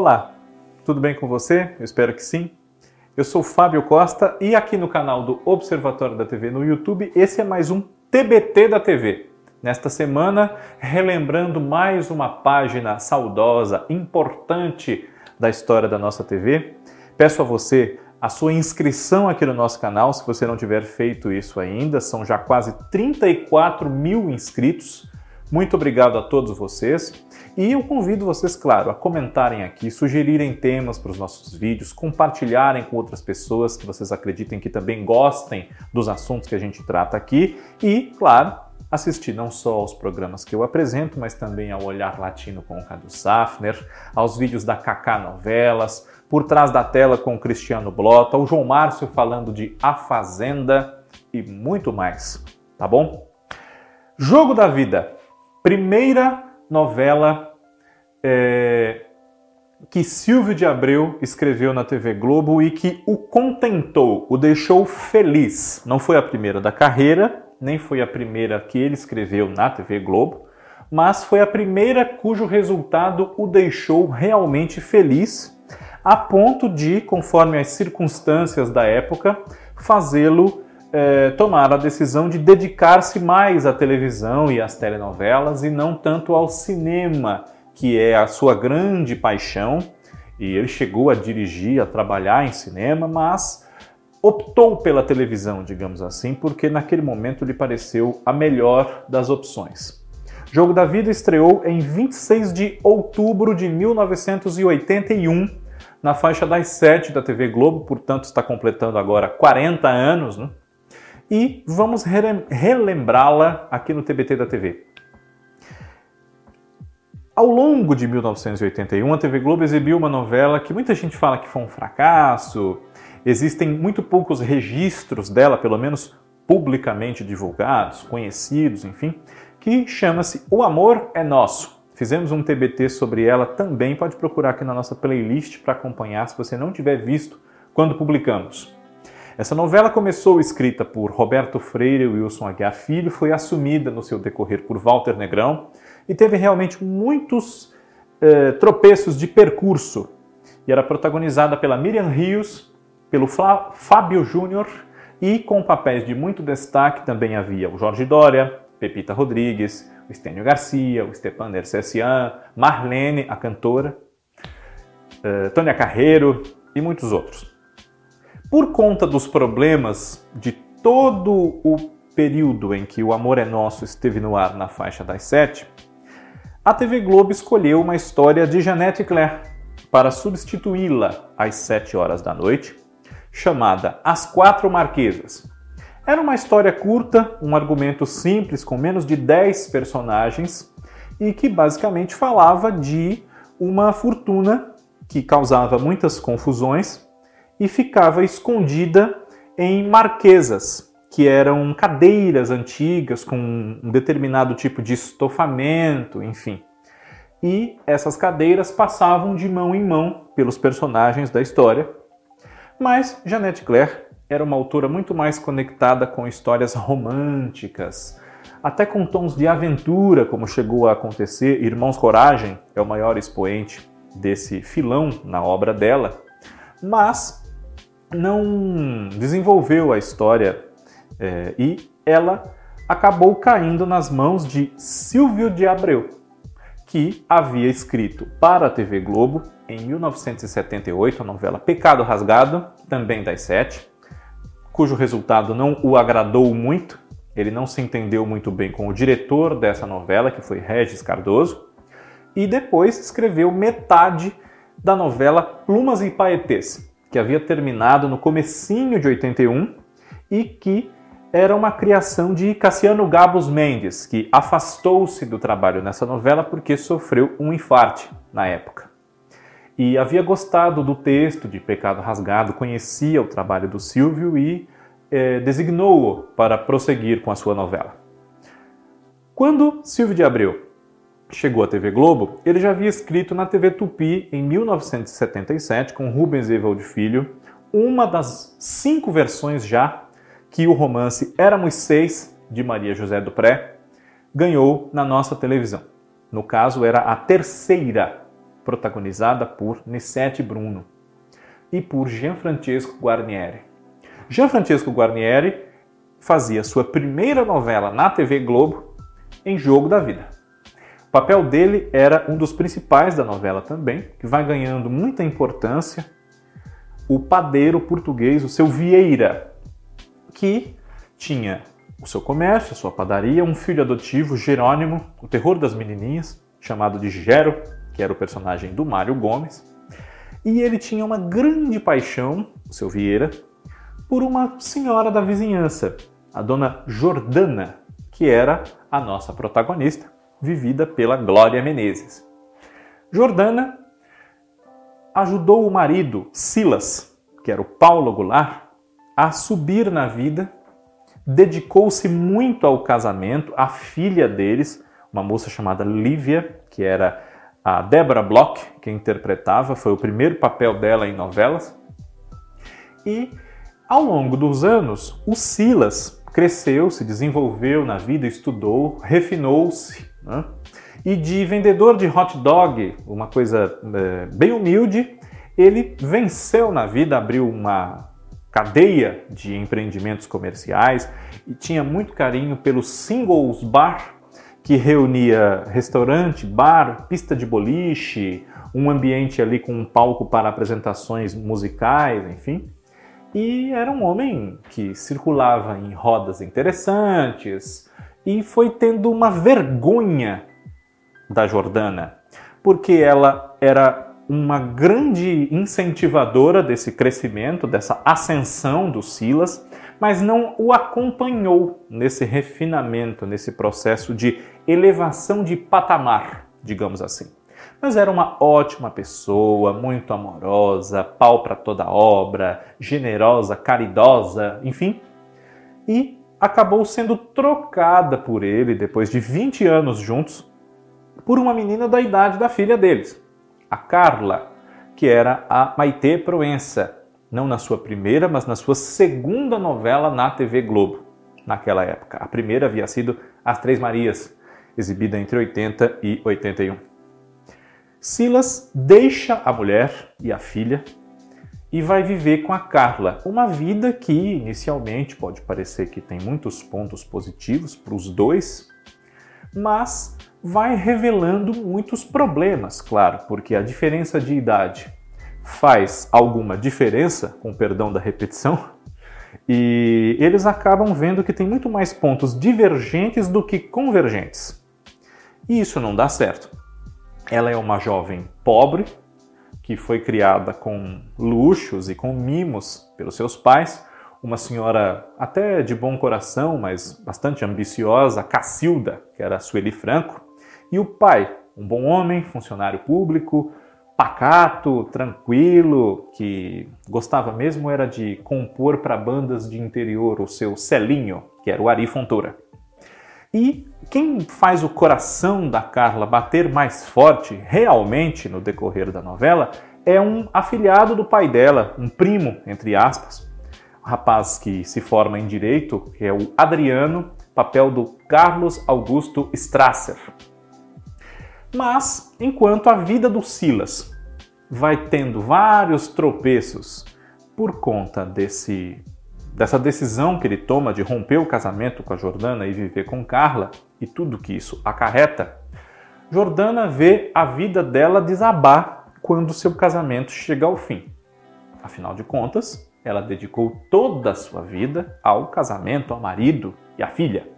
Olá, tudo bem com você? Eu espero que sim. Eu sou Fábio Costa e aqui no canal do Observatório da TV no YouTube, esse é mais um TBT da TV. Nesta semana, relembrando mais uma página saudosa, importante da história da nossa TV. Peço a você a sua inscrição aqui no nosso canal, se você não tiver feito isso ainda. São já quase 34 mil inscritos. Muito obrigado a todos vocês. E eu convido vocês, claro, a comentarem aqui, sugerirem temas para os nossos vídeos, compartilharem com outras pessoas que vocês acreditem que também gostem dos assuntos que a gente trata aqui e, claro, assistir não só aos programas que eu apresento, mas também ao Olhar Latino com o Cadu Safner, aos vídeos da Kaká Novelas, por trás da tela com o Cristiano Blota, o João Márcio falando de A Fazenda e muito mais, tá bom? Jogo da Vida, primeira novela é, que Silvio de Abreu escreveu na TV Globo e que o contentou, o deixou feliz. Não foi a primeira da carreira, nem foi a primeira que ele escreveu na TV Globo, mas foi a primeira cujo resultado o deixou realmente feliz a ponto de, conforme as circunstâncias da época, fazê-lo é, tomar a decisão de dedicar-se mais à televisão e às telenovelas e não tanto ao cinema, que é a sua grande paixão. E ele chegou a dirigir, a trabalhar em cinema, mas optou pela televisão, digamos assim, porque naquele momento lhe pareceu a melhor das opções. Jogo da Vida estreou em 26 de outubro de 1981 na faixa das 7 da TV Globo, portanto está completando agora 40 anos, né? E vamos relembrá-la aqui no TBT da TV. Ao longo de 1981, a TV Globo exibiu uma novela que muita gente fala que foi um fracasso, existem muito poucos registros dela, pelo menos publicamente divulgados, conhecidos, enfim, que chama-se O Amor é Nosso. Fizemos um TBT sobre ela também, pode procurar aqui na nossa playlist para acompanhar se você não tiver visto quando publicamos. Essa novela começou escrita por Roberto Freire e Wilson Aguiar Filho, foi assumida no seu decorrer por Walter Negrão e teve realmente muitos eh, tropeços de percurso. E era protagonizada pela Miriam Rios, pelo Flá Fábio Júnior e com papéis de muito destaque também havia o Jorge Dória, Pepita Rodrigues, o Estênio Garcia, o Stepan Nercessian, Marlene, a cantora, uh, Tônia Carreiro e muitos outros. Por conta dos problemas de todo o período em que o Amor é Nosso esteve no ar na faixa das sete, a TV Globo escolheu uma história de Janete Claire para substituí-la às sete horas da noite, chamada As Quatro Marquesas, era uma história curta, um argumento simples com menos de 10 personagens e que basicamente falava de uma fortuna que causava muitas confusões e ficava escondida em marquesas, que eram cadeiras antigas com um determinado tipo de estofamento, enfim. E essas cadeiras passavam de mão em mão pelos personagens da história. Mas Jeanette Claire era uma autora muito mais conectada com histórias românticas, até com tons de aventura, como chegou a acontecer. Irmãos Coragem é o maior expoente desse filão na obra dela, mas não desenvolveu a história é, e ela acabou caindo nas mãos de Silvio de Abreu, que havia escrito para a TV Globo em 1978 a novela Pecado Rasgado, também das sete, cujo resultado não o agradou muito. Ele não se entendeu muito bem com o diretor dessa novela, que foi Regis Cardoso, e depois escreveu metade da novela Plumas e Paetês, que havia terminado no comecinho de 81 e que era uma criação de Cassiano Gabos Mendes, que afastou-se do trabalho nessa novela porque sofreu um infarte na época. E havia gostado do texto de Pecado Rasgado, conhecia o trabalho do Silvio e eh, designou-o para prosseguir com a sua novela. Quando Silvio de Abreu chegou à TV Globo, ele já havia escrito na TV Tupi em 1977 com Rubens Evald Filho uma das cinco versões já que o romance Éramos Seis, de Maria José do Pré, ganhou na nossa televisão. No caso, era a terceira protagonizada por Nissete Bruno e por Gianfrancesco Guarnieri. Gianfrancesco Guarnieri fazia sua primeira novela na TV Globo em Jogo da Vida. O papel dele era um dos principais da novela também, que vai ganhando muita importância. O padeiro português, o seu Vieira, que tinha o seu comércio, a sua padaria, um filho adotivo, Jerônimo, o terror das menininhas, chamado de Gero, que era o personagem do Mário Gomes. E ele tinha uma grande paixão, o seu Vieira, por uma senhora da vizinhança, a dona Jordana, que era a nossa protagonista, vivida pela Glória Menezes. Jordana ajudou o marido, Silas, que era o Paulo Goulart, a subir na vida, dedicou-se muito ao casamento, a filha deles, uma moça chamada Lívia, que era a Deborah Bloch, que interpretava, foi o primeiro papel dela em novelas. E ao longo dos anos, o Silas cresceu, se desenvolveu na vida, estudou, refinou-se. Né? E de vendedor de hot dog, uma coisa é, bem humilde, ele venceu na vida, abriu uma cadeia de empreendimentos comerciais e tinha muito carinho pelo Singles Bar, que reunia restaurante, bar, pista de boliche, um ambiente ali com um palco para apresentações musicais, enfim e era um homem que circulava em rodas interessantes e foi tendo uma vergonha da Jordana, porque ela era uma grande incentivadora desse crescimento, dessa ascensão do Silas, mas não o acompanhou nesse refinamento, nesse processo de elevação de patamar, digamos assim mas era uma ótima pessoa, muito amorosa, pau para toda obra, generosa, caridosa, enfim. E acabou sendo trocada por ele, depois de 20 anos juntos, por uma menina da idade da filha deles, a Carla, que era a Maite Proença, não na sua primeira, mas na sua segunda novela na TV Globo, naquela época. A primeira havia sido As Três Marias, exibida entre 80 e 81. Silas deixa a mulher e a filha e vai viver com a Carla, uma vida que inicialmente pode parecer que tem muitos pontos positivos para os dois, mas vai revelando muitos problemas, claro, porque a diferença de idade faz alguma diferença, com perdão da repetição, e eles acabam vendo que tem muito mais pontos divergentes do que convergentes. E isso não dá certo. Ela é uma jovem pobre que foi criada com luxos e com mimos pelos seus pais, uma senhora até de bom coração, mas bastante ambiciosa, Cacilda, que era Sueli Franco, e o pai, um bom homem, funcionário público, pacato, tranquilo, que gostava mesmo era de compor para bandas de interior o seu Celinho, que era o Ari Fontoura. E quem faz o coração da Carla bater mais forte realmente no decorrer da novela é um afilhado do pai dela, um primo, entre aspas, um rapaz que se forma em direito, que é o Adriano, papel do Carlos Augusto Strasser. Mas, enquanto a vida do Silas vai tendo vários tropeços por conta desse dessa decisão que ele toma de romper o casamento com a Jordana e viver com Carla e tudo que isso acarreta, Jordana vê a vida dela desabar quando seu casamento chega ao fim. Afinal de contas, ela dedicou toda a sua vida ao casamento, ao marido e à filha.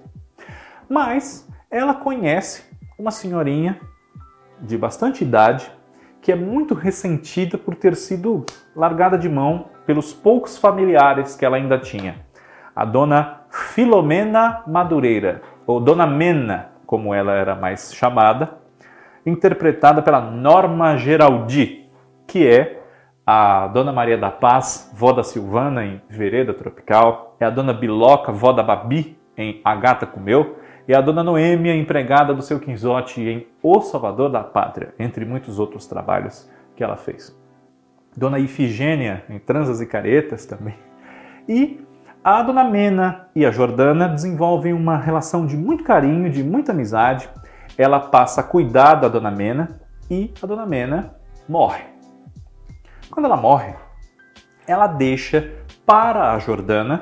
Mas ela conhece uma senhorinha de bastante idade que é muito ressentida por ter sido largada de mão pelos poucos familiares que ela ainda tinha. A dona Filomena Madureira, ou Dona Mena, como ela era mais chamada, interpretada pela Norma Geraldi, que é a Dona Maria da Paz, vó da Silvana em Vereda Tropical, é a Dona Biloca, vó da Babi em A Gata Comeu, e a Dona Noêmia, empregada do seu Quinzote em O Salvador da Pátria, entre muitos outros trabalhos que ela fez. Dona Ifigênia, em Transas e Caretas também. E a Dona Mena e a Jordana desenvolvem uma relação de muito carinho, de muita amizade. Ela passa a cuidar da Dona Mena e a Dona Mena morre. Quando ela morre, ela deixa para a Jordana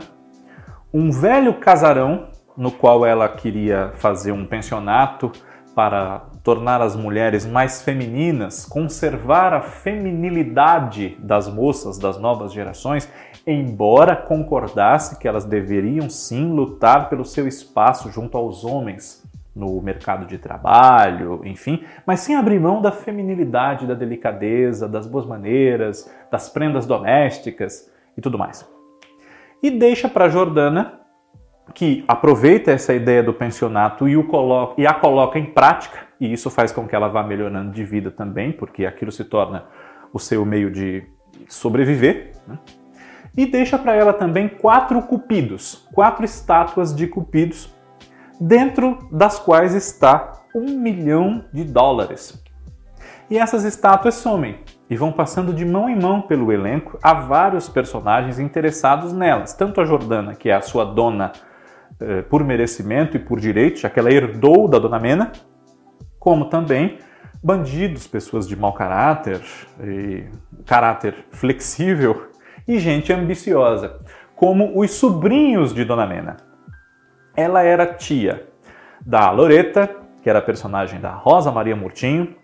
um velho casarão no qual ela queria fazer um pensionato para tornar as mulheres mais femininas, conservar a feminilidade das moças das novas gerações, embora concordasse que elas deveriam sim lutar pelo seu espaço junto aos homens no mercado de trabalho, enfim, mas sem abrir mão da feminilidade, da delicadeza, das boas maneiras, das prendas domésticas e tudo mais. E deixa para Jordana que aproveita essa ideia do pensionato e, coloca, e a coloca em prática, e isso faz com que ela vá melhorando de vida também, porque aquilo se torna o seu meio de sobreviver. Né? E deixa para ela também quatro cupidos, quatro estátuas de cupidos, dentro das quais está um milhão de dólares. E essas estátuas somem e vão passando de mão em mão pelo elenco a vários personagens interessados nelas, tanto a Jordana, que é a sua dona eh, por merecimento e por direito, já que ela herdou da Dona Mena, como também bandidos, pessoas de mau caráter, caráter flexível e gente ambiciosa, como os sobrinhos de Dona Mena. Ela era tia da Loreta, que era a personagem da Rosa Maria Murtinho,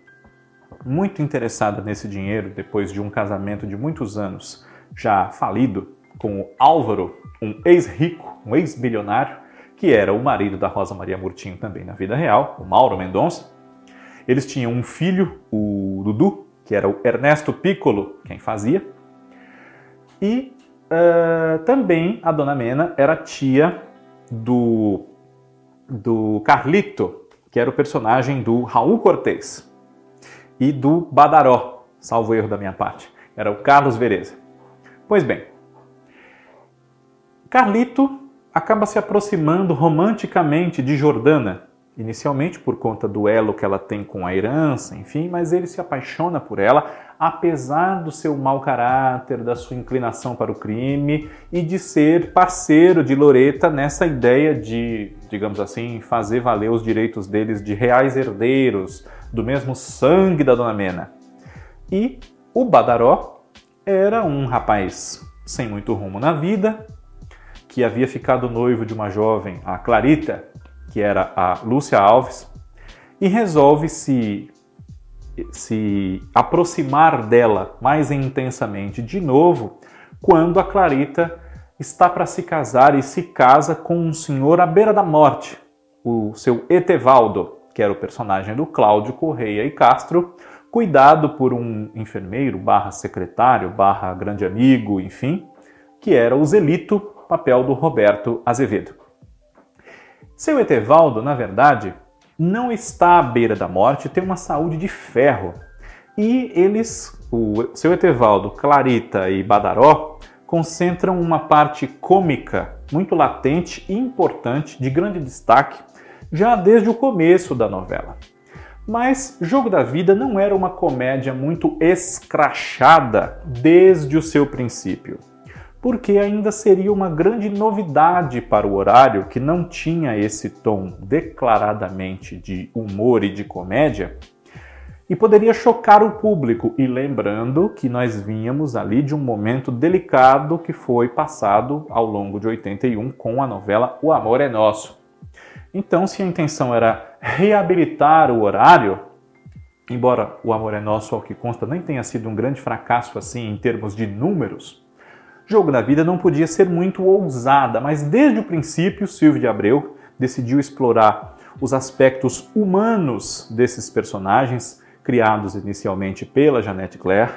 muito interessada nesse dinheiro depois de um casamento de muitos anos já falido com o Álvaro, um ex-rico, um ex-bilionário, que era o marido da Rosa Maria Murtinho também na vida real, o Mauro Mendonça. Eles tinham um filho, o Dudu, que era o Ernesto Piccolo, quem fazia. E uh, também a Dona Mena era tia do, do Carlito, que era o personagem do Raul Cortez, e do Badaró, salvo erro da minha parte, era o Carlos Vereza. Pois bem, Carlito acaba se aproximando romanticamente de Jordana, inicialmente por conta do elo que ela tem com a herança, enfim, mas ele se apaixona por ela, apesar do seu mau caráter, da sua inclinação para o crime e de ser parceiro de Loreta nessa ideia de, digamos assim, fazer valer os direitos deles de reais herdeiros, do mesmo sangue da Dona Mena. E o Badaró era um rapaz sem muito rumo na vida, que havia ficado noivo de uma jovem, a Clarita, que era a Lúcia Alves, e resolve se, se aproximar dela mais intensamente de novo quando a Clarita está para se casar e se casa com um senhor à beira da morte, o seu Etevaldo, que era o personagem do Cláudio Correia e Castro, cuidado por um enfermeiro, barra secretário, barra grande amigo, enfim, que era o Zelito, papel do Roberto Azevedo. Seu Etevaldo, na verdade, não está à beira da morte, tem uma saúde de ferro. E eles, o seu Etevaldo, Clarita e Badaró, concentram uma parte cômica muito latente e importante, de grande destaque, já desde o começo da novela. Mas Jogo da Vida não era uma comédia muito escrachada desde o seu princípio porque ainda seria uma grande novidade para o horário que não tinha esse tom declaradamente de humor e de comédia e poderia chocar o público. E lembrando que nós vínhamos ali de um momento delicado que foi passado ao longo de 81 com a novela O Amor é Nosso. Então, se a intenção era reabilitar o horário, embora O Amor é Nosso, ao que consta, nem tenha sido um grande fracasso assim em termos de números, Jogo da Vida não podia ser muito ousada, mas desde o princípio Silvio de Abreu decidiu explorar os aspectos humanos desses personagens, criados inicialmente pela Janete Claire,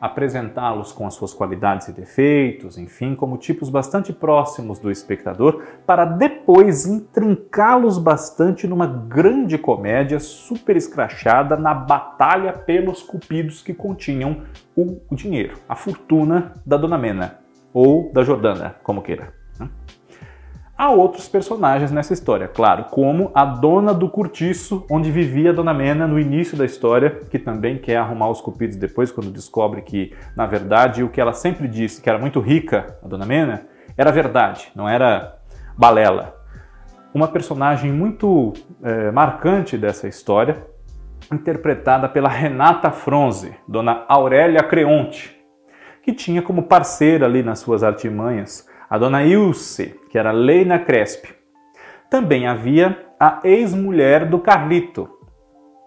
apresentá-los com as suas qualidades e defeitos, enfim, como tipos bastante próximos do espectador, para depois intrincá-los bastante numa grande comédia super escrachada na batalha pelos cupidos que continham o dinheiro, a fortuna da Dona Mena ou da Jordana, como queira. Né? Há outros personagens nessa história, claro, como a dona do cortiço, onde vivia a Dona Mena no início da história, que também quer arrumar os cupidos depois, quando descobre que, na verdade, o que ela sempre disse, que era muito rica, a Dona Mena, era verdade, não era balela. Uma personagem muito é, marcante dessa história interpretada pela Renata Fronze, Dona Aurélia Creonte, que tinha como parceira ali nas suas artimanhas a Dona Ilse, que era Leina Crespi. Também havia a ex-mulher do Carlito,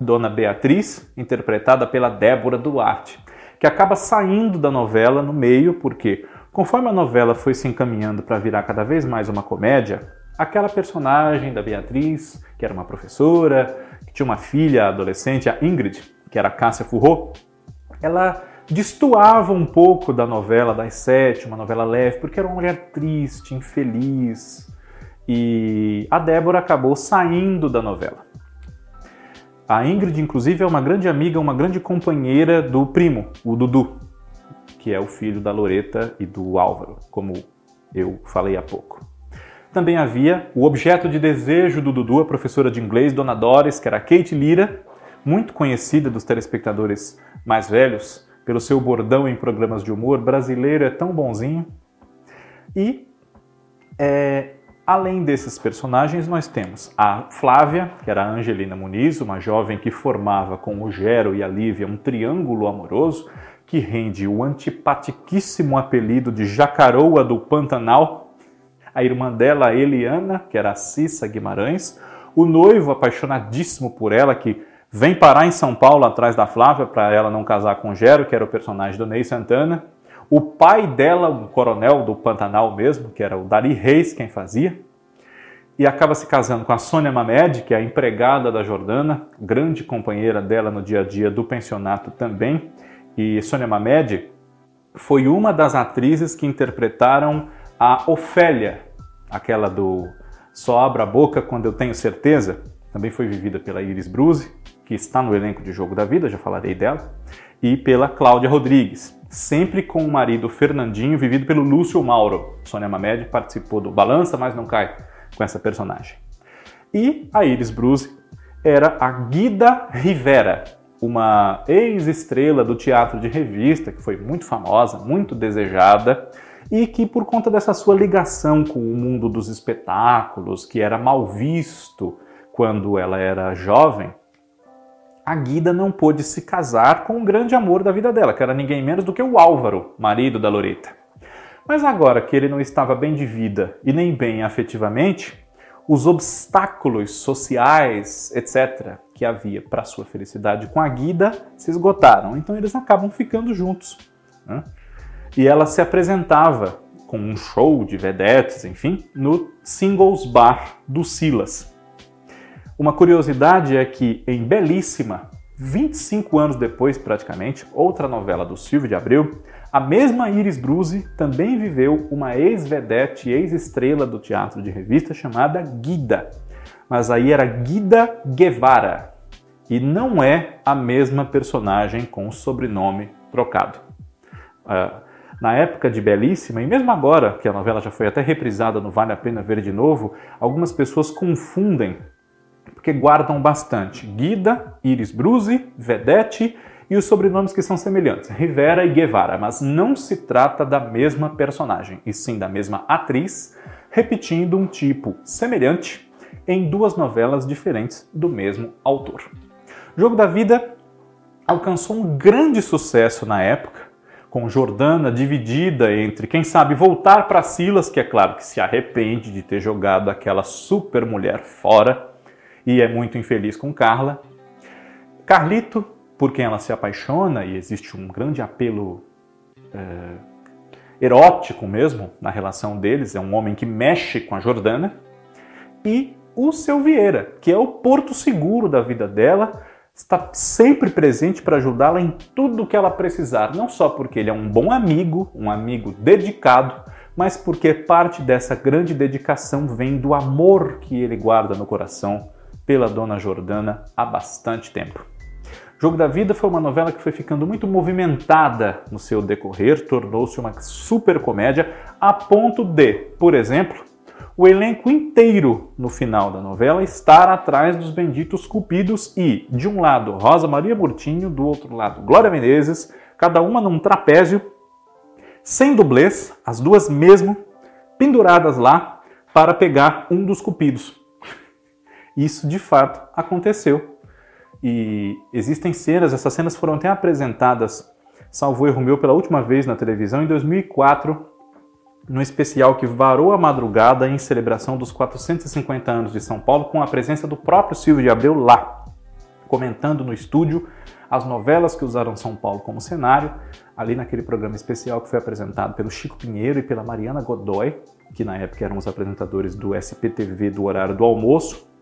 Dona Beatriz, interpretada pela Débora Duarte, que acaba saindo da novela no meio porque, conforme a novela foi se encaminhando para virar cada vez mais uma comédia, aquela personagem da Beatriz, que era uma professora, que tinha uma filha adolescente, a Ingrid, que era Cássia Furro, ela destoava um pouco da novela das sete, uma novela leve, porque era uma mulher triste, infeliz. E a Débora acabou saindo da novela. A Ingrid, inclusive, é uma grande amiga, uma grande companheira do primo, o Dudu, que é o filho da Loreta e do Álvaro, como eu falei há pouco. Também havia o objeto de desejo do Dudu, a professora de inglês, Dona Doris, que era Kate Lira, muito conhecida dos telespectadores mais velhos, pelo seu bordão em programas de humor, brasileiro é tão bonzinho. E é, além desses personagens, nós temos a Flávia, que era a Angelina Muniz, uma jovem que formava com o Gero e a Lívia um triângulo amoroso que rende o antipatiquíssimo apelido de Jacaroa do Pantanal. A irmã dela, Eliana, que era a Cissa Guimarães, o noivo apaixonadíssimo por ela, que vem parar em São Paulo atrás da Flávia para ela não casar com Gero, que era o personagem do Ney Santana. O pai dela, um coronel do Pantanal mesmo, que era o Dari Reis quem fazia. E acaba se casando com a Sônia Mamed, que é a empregada da Jordana, grande companheira dela no dia a dia do pensionato também. E Sônia Mamed foi uma das atrizes que interpretaram a Ofélia, aquela do Só Abra a Boca Quando Eu Tenho Certeza, também foi vivida pela Iris Bruce que está no elenco de Jogo da Vida, já falarei dela, e pela Cláudia Rodrigues, sempre com o marido Fernandinho, vivido pelo Lúcio Mauro. Sônia Mamed participou do Balança, mas não cai com essa personagem. E a Iris Bruce era a Guida Rivera, uma ex-estrela do teatro de revista, que foi muito famosa, muito desejada, e que por conta dessa sua ligação com o mundo dos espetáculos, que era mal visto quando ela era jovem, a Guida não pôde se casar com o grande amor da vida dela, que era ninguém menos do que o Álvaro, marido da Loreta. Mas agora que ele não estava bem de vida e nem bem afetivamente, os obstáculos sociais, etc., que havia para sua felicidade com a Guida se esgotaram. Então eles acabam ficando juntos. Né? E ela se apresentava com um show de vedetes, enfim, no Singles Bar do Silas. Uma curiosidade é que em Belíssima, 25 anos depois praticamente, outra novela do Silvio de Abreu, a mesma Iris Bruzi também viveu uma ex-vedete, ex-estrela do teatro de revista chamada Guida. Mas aí era Guida Guevara. E não é a mesma personagem com o sobrenome trocado. Uh, na época de Belíssima, e mesmo agora, que a novela já foi até reprisada no Vale a Pena Ver de Novo, algumas pessoas confundem porque guardam bastante. Guida, Iris Bruzi, Vedete e os sobrenomes que são semelhantes, Rivera e Guevara, mas não se trata da mesma personagem, e sim da mesma atriz, repetindo um tipo semelhante em duas novelas diferentes do mesmo autor. Jogo da Vida alcançou um grande sucesso na época, com Jordana dividida entre quem sabe voltar para Silas, que é claro que se arrepende de ter jogado aquela super mulher fora, e é muito infeliz com Carla. Carlito, por quem ela se apaixona, e existe um grande apelo é, erótico mesmo na relação deles, é um homem que mexe com a Jordana. E o seu Vieira, que é o porto seguro da vida dela, está sempre presente para ajudá-la em tudo que ela precisar, não só porque ele é um bom amigo, um amigo dedicado, mas porque parte dessa grande dedicação vem do amor que ele guarda no coração pela dona Jordana há bastante tempo. Jogo da Vida foi uma novela que foi ficando muito movimentada no seu decorrer, tornou-se uma super comédia, a ponto de, por exemplo, o elenco inteiro no final da novela estar atrás dos benditos cupidos e, de um lado, Rosa Maria Murtinho, do outro lado, Glória Menezes, cada uma num trapézio, sem dublês, as duas mesmo, penduradas lá para pegar um dos cupidos. Isso de fato aconteceu. E existem cenas, essas cenas foram até apresentadas, salvo erro meu, pela última vez na televisão em 2004, no especial que varou a madrugada em celebração dos 450 anos de São Paulo, com a presença do próprio Silvio de Abreu lá, comentando no estúdio as novelas que usaram São Paulo como cenário, ali naquele programa especial que foi apresentado pelo Chico Pinheiro e pela Mariana Godoy, que na época eram os apresentadores do SPTV do horário do almoço,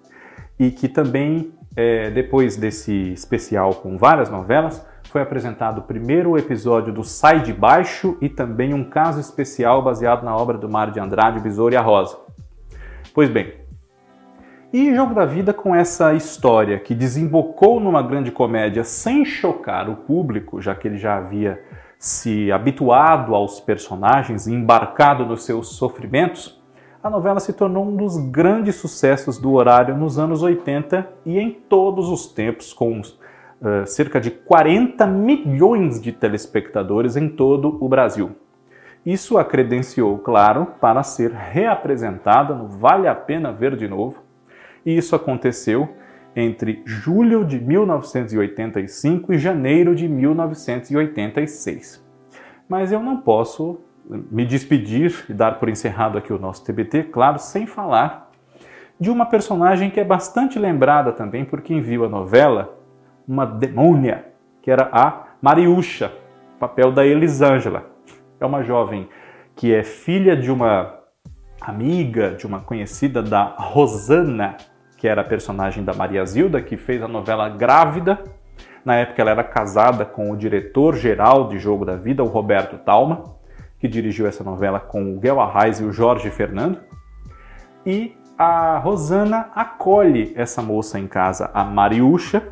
e que também, é, depois desse especial com várias novelas, foi apresentado o primeiro episódio do Sai de Baixo e também um caso especial baseado na obra do Mário de Andrade, Besouro e a Rosa. Pois bem, e Jogo da Vida com essa história que desembocou numa grande comédia sem chocar o público, já que ele já havia se habituado aos personagens, embarcado nos seus sofrimentos, a novela se tornou um dos grandes sucessos do horário nos anos 80 e em todos os tempos, com uh, cerca de 40 milhões de telespectadores em todo o Brasil. Isso a credenciou, claro, para ser reapresentada no Vale a Pena Ver de Novo, e isso aconteceu entre julho de 1985 e janeiro de 1986. Mas eu não posso me despedir e dar por encerrado aqui o nosso TBT, claro, sem falar de uma personagem que é bastante lembrada também por quem viu a novela, uma demônia, que era a Mariúcha, papel da Elisângela. É uma jovem que é filha de uma amiga, de uma conhecida da Rosana, que era a personagem da Maria Zilda, que fez a novela Grávida. Na época ela era casada com o diretor-geral de Jogo da Vida, o Roberto Talma, que dirigiu essa novela com o Guel Arraes e o Jorge Fernando. E a Rosana acolhe essa moça em casa, a Mariúcha,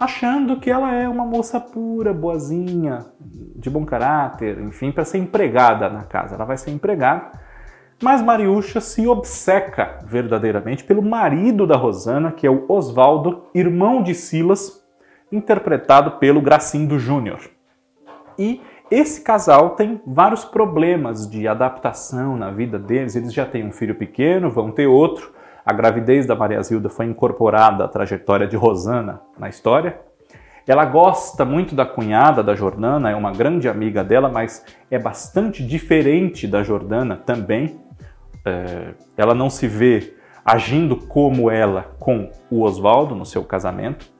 achando que ela é uma moça pura, boazinha, de bom caráter, enfim, para ser empregada na casa. Ela vai ser empregada mas Mariúcha se obceca verdadeiramente pelo marido da Rosana, que é o Oswaldo, irmão de Silas, interpretado pelo Gracindo Júnior. E esse casal tem vários problemas de adaptação na vida deles. Eles já têm um filho pequeno, vão ter outro. A gravidez da Maria Zilda foi incorporada à trajetória de Rosana na história. Ela gosta muito da cunhada da Jordana, é uma grande amiga dela, mas é bastante diferente da Jordana também é, ela não se vê agindo como ela com o Oswaldo no seu casamento.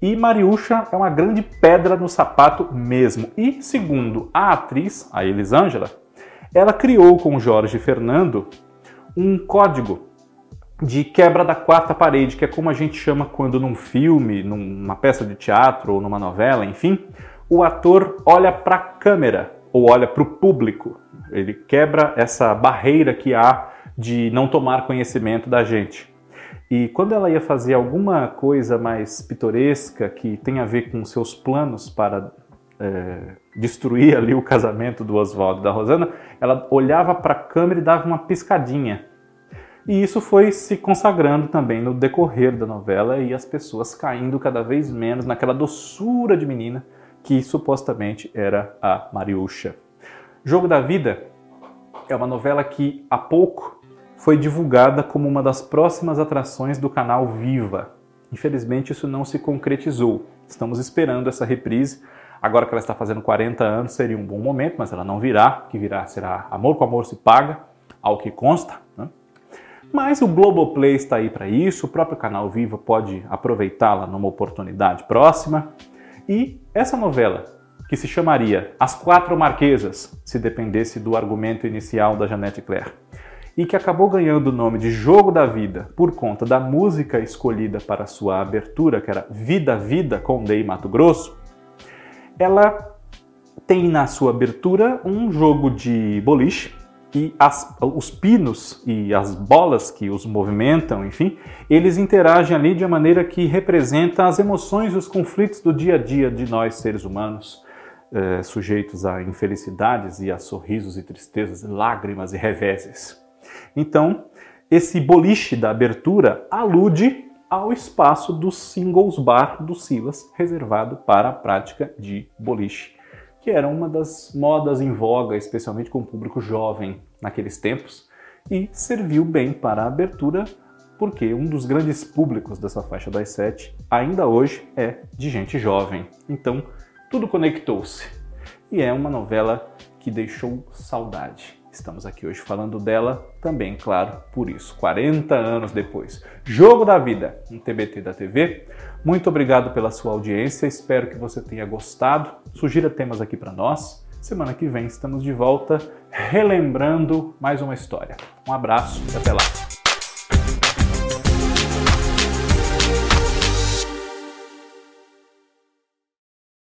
E Mariúcha é uma grande pedra no sapato mesmo. E segundo a atriz, a Elisângela, ela criou com Jorge Fernando um código de quebra da quarta parede, que é como a gente chama quando num filme, numa peça de teatro ou numa novela, enfim, o ator olha para a câmera ou olha para o público ele quebra essa barreira que há de não tomar conhecimento da gente. E quando ela ia fazer alguma coisa mais pitoresca que tem a ver com seus planos para é, destruir ali o casamento do Oswaldo e da Rosana, ela olhava para a câmera e dava uma piscadinha. E isso foi se consagrando também no decorrer da novela e as pessoas caindo cada vez menos naquela doçura de menina que supostamente era a Mariúcha. Jogo da Vida é uma novela que há pouco foi divulgada como uma das próximas atrações do canal Viva. Infelizmente isso não se concretizou. Estamos esperando essa reprise. Agora que ela está fazendo 40 anos seria um bom momento, mas ela não virá. O que virá será Amor com Amor se paga, ao que consta. Né? Mas o Globoplay está aí para isso, o próprio canal Viva pode aproveitá-la numa oportunidade próxima. E essa novela que se chamaria As Quatro Marquesas, se dependesse do argumento inicial da Janete Claire, e que acabou ganhando o nome de Jogo da Vida por conta da música escolhida para sua abertura, que era Vida Vida com Dei Mato Grosso, ela tem na sua abertura um jogo de boliche e as, os pinos e as bolas que os movimentam, enfim, eles interagem ali de uma maneira que representa as emoções e os conflitos do dia a dia de nós seres humanos, é, sujeitos a infelicidades e a sorrisos e tristezas, lágrimas e reveses. Então, esse boliche da abertura alude ao espaço do Singles Bar do Silas, reservado para a prática de boliche, que era uma das modas em voga, especialmente com o público jovem naqueles tempos, e serviu bem para a abertura porque um dos grandes públicos dessa faixa das sete ainda hoje é de gente jovem. Então, tudo conectou-se. E é uma novela que deixou saudade. Estamos aqui hoje falando dela também, claro, por isso, 40 anos depois. Jogo da Vida, um TBT da TV. Muito obrigado pela sua audiência, espero que você tenha gostado. Sugira temas aqui para nós. Semana que vem estamos de volta relembrando mais uma história. Um abraço e até lá.